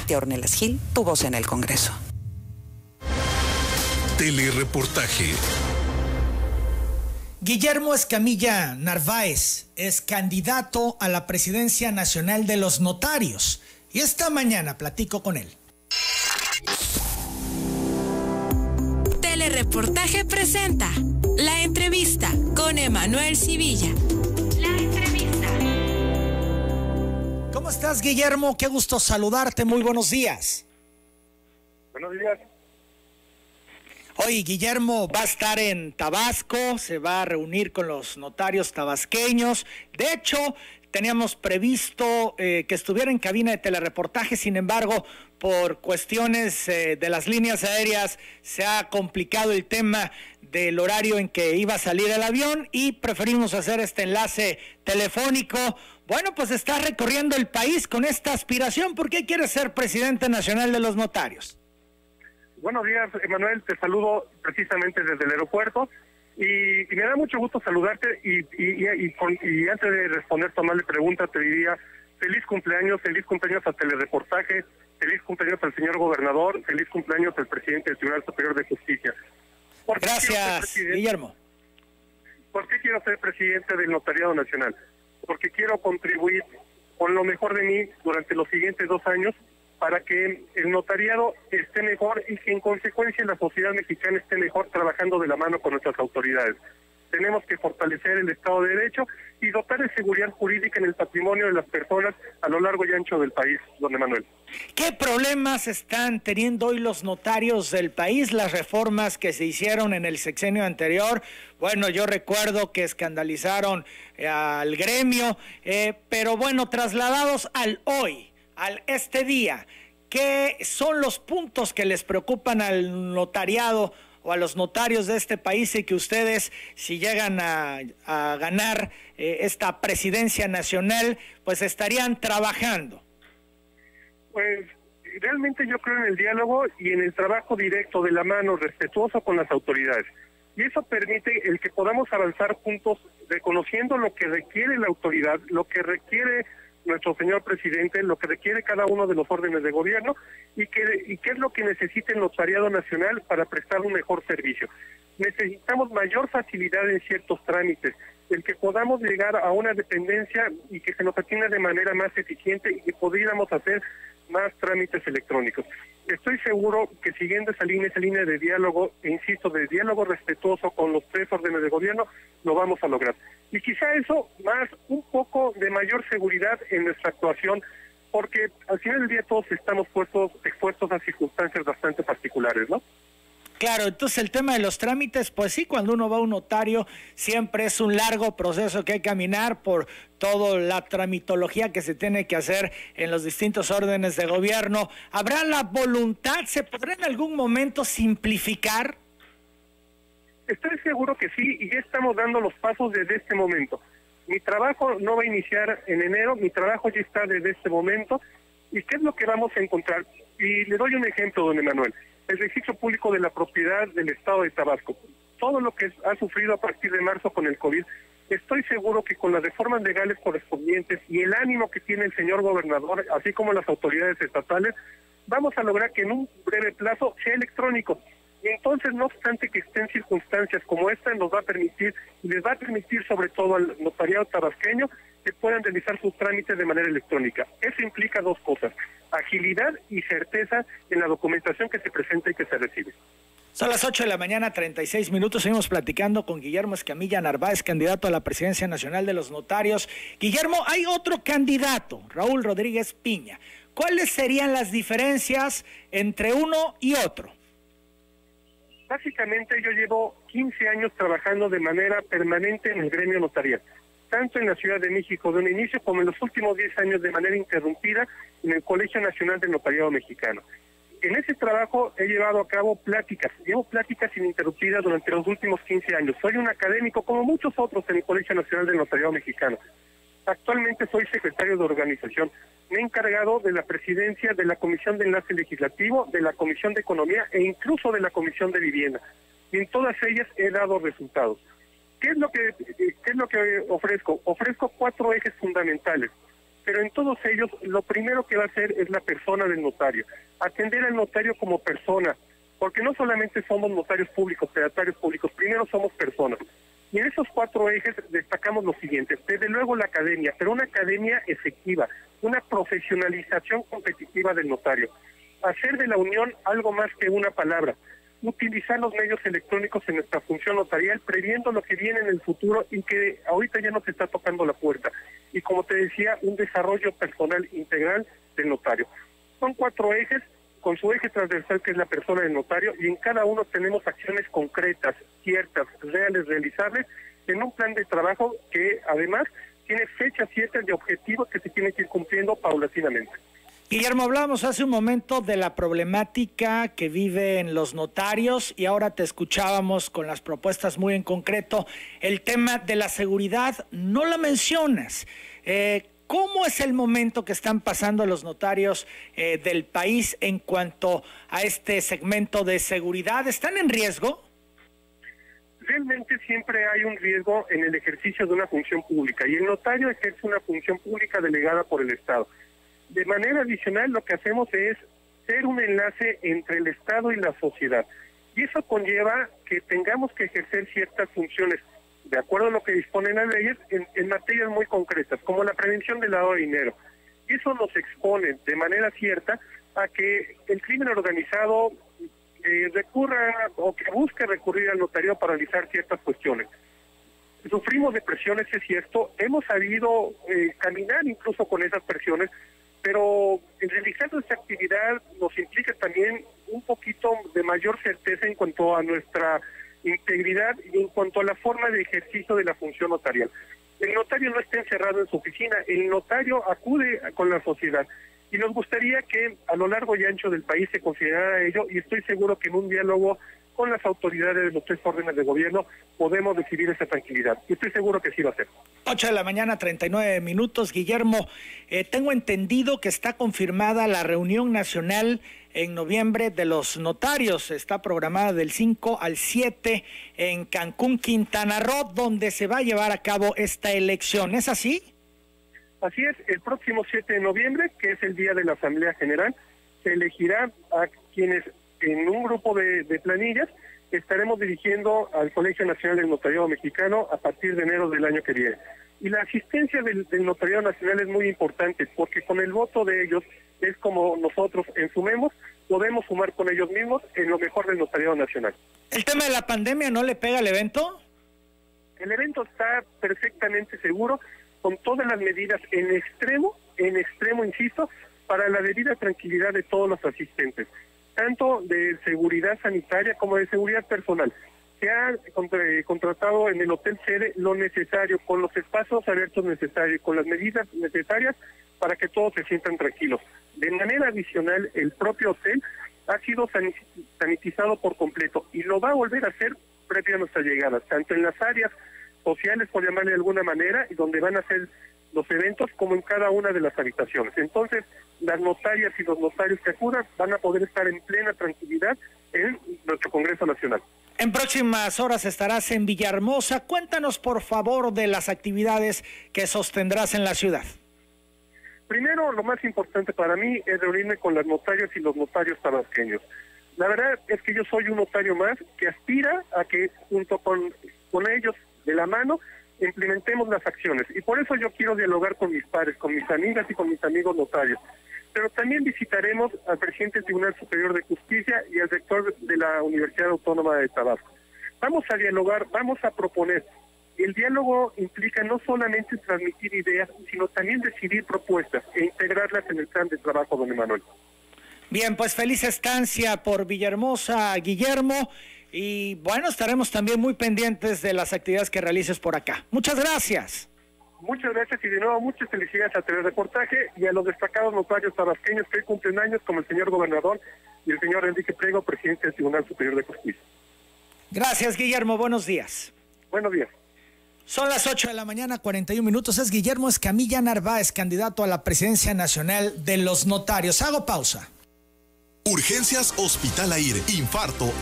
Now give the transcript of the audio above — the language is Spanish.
Katia Ornelas Gil, tu voz en el Congreso. Telereportaje. Guillermo Escamilla Narváez es candidato a la presidencia nacional de los notarios y esta mañana platico con él. Telereportaje presenta la entrevista con Emanuel Civilla. ¿Cómo estás, Guillermo? Qué gusto saludarte. Muy buenos días. Buenos días. Hoy Guillermo va a estar en Tabasco, se va a reunir con los notarios tabasqueños. De hecho, teníamos previsto eh, que estuviera en cabina de telereportaje, sin embargo, por cuestiones eh, de las líneas aéreas se ha complicado el tema del horario en que iba a salir el avión y preferimos hacer este enlace telefónico. Bueno, pues está recorriendo el país con esta aspiración. ¿Por qué quiere ser presidente nacional de los notarios? Buenos días, Emanuel. Te saludo precisamente desde el aeropuerto y, me da mucho gusto saludarte y, y, antes de responder tu amable pregunta te diría feliz cumpleaños, feliz cumpleaños al telereportaje, feliz cumpleaños al señor gobernador, feliz cumpleaños al presidente del Tribunal Superior de Justicia. Gracias, Guillermo. ¿Por qué quiero ser presidente del Notariado Nacional? Porque quiero contribuir con lo mejor de mí durante los siguientes dos años para que el notariado esté mejor y que en consecuencia la sociedad mexicana esté mejor trabajando de la mano con nuestras autoridades. Tenemos que fortalecer el Estado de Derecho y dotar de seguridad jurídica en el patrimonio de las personas a lo largo y ancho del país, don Manuel. ¿Qué problemas están teniendo hoy los notarios del país? Las reformas que se hicieron en el sexenio anterior, bueno, yo recuerdo que escandalizaron eh, al gremio, eh, pero bueno, trasladados al hoy al este día, ¿qué son los puntos que les preocupan al notariado o a los notarios de este país y que ustedes, si llegan a, ganar eh, esta presidencia nacional, pues estarían trabajando? Pues realmente yo creo en el diálogo y en el trabajo directo de la mano, respetuoso con las autoridades. Y eso permite el que podamos avanzar juntos, reconociendo lo que requiere la autoridad, lo que requiere nuestro señor presidente, lo que requiere cada uno de los órdenes de gobierno y, qué es lo que necesita el notariado nacional para prestar un mejor servicio. Necesitamos mayor facilidad en ciertos trámites, el que podamos llegar a una dependencia y que se nos atienda de manera más eficiente y que pudiéramos hacer más trámites electrónicos. Estoy seguro que siguiendo esa línea, esa línea de diálogo, e insisto, de diálogo respetuoso con los tres órdenes de gobierno, lo vamos a lograr. Y quizá eso, más un poco de mayor seguridad en nuestra actuación, porque al final del día todos estamos puestos, expuestos a circunstancias bastante particulares, ¿no? Claro, entonces el tema de los trámites, pues sí, cuando uno va a un notario siempre es un largo proceso que hay que caminar por toda la tramitología que se tiene que hacer en los distintos órdenes de gobierno. ¿Habrá la voluntad? ¿Se podrá en algún momento simplificar? Estoy seguro que sí y ya estamos dando los pasos desde este momento. Mi trabajo no va a iniciar en enero, mi trabajo ya está desde este momento. ¿Y qué es lo que vamos a encontrar? Y le doy un ejemplo, don Emanuel el registro público de la propiedad del Estado de Tabasco. Todo lo que ha sufrido a partir de marzo con el COVID, estoy seguro que con las reformas legales correspondientes y el ánimo que tiene el señor gobernador, así como las autoridades estatales, vamos a lograr que en un breve plazo sea electrónico. Y entonces, no obstante que estén circunstancias como esta, nos va a permitir, y les va a permitir sobre todo al notariado tabasqueño, que puedan realizar sus trámites de manera electrónica. Eso implica dos cosas, agilidad y certeza en la documentación que se presenta y que se recibe. Son las 8 de la mañana, 36 minutos. Seguimos platicando con Guillermo Escamilla Narváez, candidato a la presidencia nacional de los notarios. Guillermo, hay otro candidato, Raúl Rodríguez Piña. ¿Cuáles serían las diferencias entre uno y otro? Básicamente yo llevo 15 años trabajando de manera permanente en el gremio notarial tanto en la Ciudad de México de un inicio como en los últimos 10 años de manera interrumpida en el Colegio Nacional del Notariado Mexicano. En ese trabajo he llevado a cabo pláticas, llevo pláticas ininterrumpidas durante los últimos 15 años. Soy un académico como muchos otros en el Colegio Nacional del Notariado Mexicano. Actualmente soy secretario de organización. Me he encargado de la presidencia de la Comisión de Enlace Legislativo, de la Comisión de Economía e incluso de la Comisión de Vivienda. Y en todas ellas he dado resultados. ¿Qué es lo que, qué es lo que ofrezco? Ofrezco cuatro ejes fundamentales. pero en todos ellos lo primero que va a hacer es la persona del notario, atender al notario como persona, porque no solamente somos notarios públicos, pedatarios públicos, primero somos personas. Y en esos cuatro ejes destacamos lo siguiente, desde luego la academia, pero una academia efectiva, una profesionalización competitiva del notario, hacer de la unión algo más que una palabra, utilizar los medios electrónicos en nuestra función notarial, previendo lo que viene en el futuro y que ahorita ya nos está tocando la puerta. Y como te decía, un desarrollo personal integral del notario. Son cuatro ejes, con su eje transversal que es la persona del notario, y en cada uno tenemos acciones concretas, ciertas, reales, realizables, en un plan de trabajo que además tiene fechas ciertas de objetivos que se tienen que ir cumpliendo paulatinamente. Guillermo, hablábamos hace un momento de la problemática que viven los notarios y ahora te escuchábamos con las propuestas muy en concreto. El tema de la seguridad no la mencionas. Eh, ¿Cómo es el momento que están pasando los notarios eh, del país en cuanto a este segmento de seguridad? ¿Están en riesgo? Realmente siempre hay un riesgo en el ejercicio de una función pública y el notario ejerce una función pública delegada por el Estado. De manera adicional, lo que hacemos es ser un enlace entre el Estado y la sociedad. Y eso conlleva que tengamos que ejercer ciertas funciones, de acuerdo a lo que disponen las leyes, en, materias muy concretas, como la prevención del lavado de dinero. Eso nos expone de manera cierta a que el crimen organizado eh, recurra o que busque recurrir al notario para realizar ciertas cuestiones. Sufrimos de presiones, es cierto, hemos sabido eh, caminar incluso con esas presiones, pero en realizar esta actividad nos implica también un poquito de mayor certeza en cuanto a nuestra integridad y en cuanto a la forma de ejercicio de la función notarial. El notario no está encerrado en su oficina, el notario acude con la sociedad y nos gustaría que a lo largo y ancho del país se considerara ello y estoy seguro que en un diálogo con las autoridades de los tres órdenes de gobierno podemos decidir esa tranquilidad. Y estoy seguro que sí va a ser. 8 de la mañana, 39 minutos. Guillermo, eh, tengo entendido que está confirmada la reunión nacional en noviembre de los notarios. Está programada del 5 al 7 en Cancún, Quintana Roo, donde se va a llevar a cabo esta elección. ¿Es así? Así es, el próximo 7 de noviembre, que es el día de la Asamblea General, se elegirá a quienes en un grupo de, planillas estaremos dirigiendo al Colegio Nacional del Notariado Mexicano a partir de enero del año que viene. Y la asistencia del, Notariado Nacional es muy importante porque con el voto de ellos es como nosotros en Sumemos podemos sumar con ellos mismos en lo mejor del Notariado Nacional. ¿El tema de la pandemia no le pega al evento? El evento está perfectamente seguro con todas las medidas en extremo, en extremo, insisto, para la debida tranquilidad de todos los asistentes tanto de seguridad sanitaria como de seguridad personal. Se ha contratado en el hotel sede lo necesario, con los espacios abiertos necesarios, con las medidas necesarias para que todos se sientan tranquilos. De manera adicional, el propio hotel ha sido sanitizado por completo y lo va a volver a hacer previo a nuestra llegada, tanto en las áreas sociales, por llamarle de alguna manera, donde van a ser los eventos, como en cada una de las habitaciones. Entonces, las notarias y los notarios que acudan van a poder estar en plena tranquilidad en nuestro Congreso Nacional. En próximas horas estarás en Villahermosa. Cuéntanos, por favor, de las actividades que sostendrás en la ciudad. Primero, lo más importante para mí es reunirme con las notarias y los notarios tabasqueños. La verdad es que yo soy un notario más que aspira a que junto con, con ellos, de la mano, implementemos las acciones. Y por eso yo quiero dialogar con mis padres, con mis amigas y con mis amigos notarios pero también visitaremos al presidente del Tribunal Superior de Justicia y al rector de la Universidad Autónoma de Tabasco. Vamos a dialogar, vamos a proponer. El diálogo implica no solamente transmitir ideas, sino también decidir propuestas e integrarlas en el plan de trabajo, don Emanuel. Bien, pues feliz estancia por Villahermosa, Guillermo. Y bueno, estaremos también muy pendientes de las actividades que realices por acá. Muchas gracias. Muchas gracias y de nuevo muchas felicidades a Telereportaje y a los destacados notarios tabasqueños que hoy cumplen años, como el señor gobernador y el señor Enrique Prego, presidente del Tribunal Superior de Justicia. Gracias, Guillermo. Buenos días. Buenos días. Son las 8 de la mañana, 41 minutos. Es Guillermo Escamilla Narváez, candidato a la presidencia nacional de los notarios. Hago pausa. Urgencias Hospital Aire. Infarto.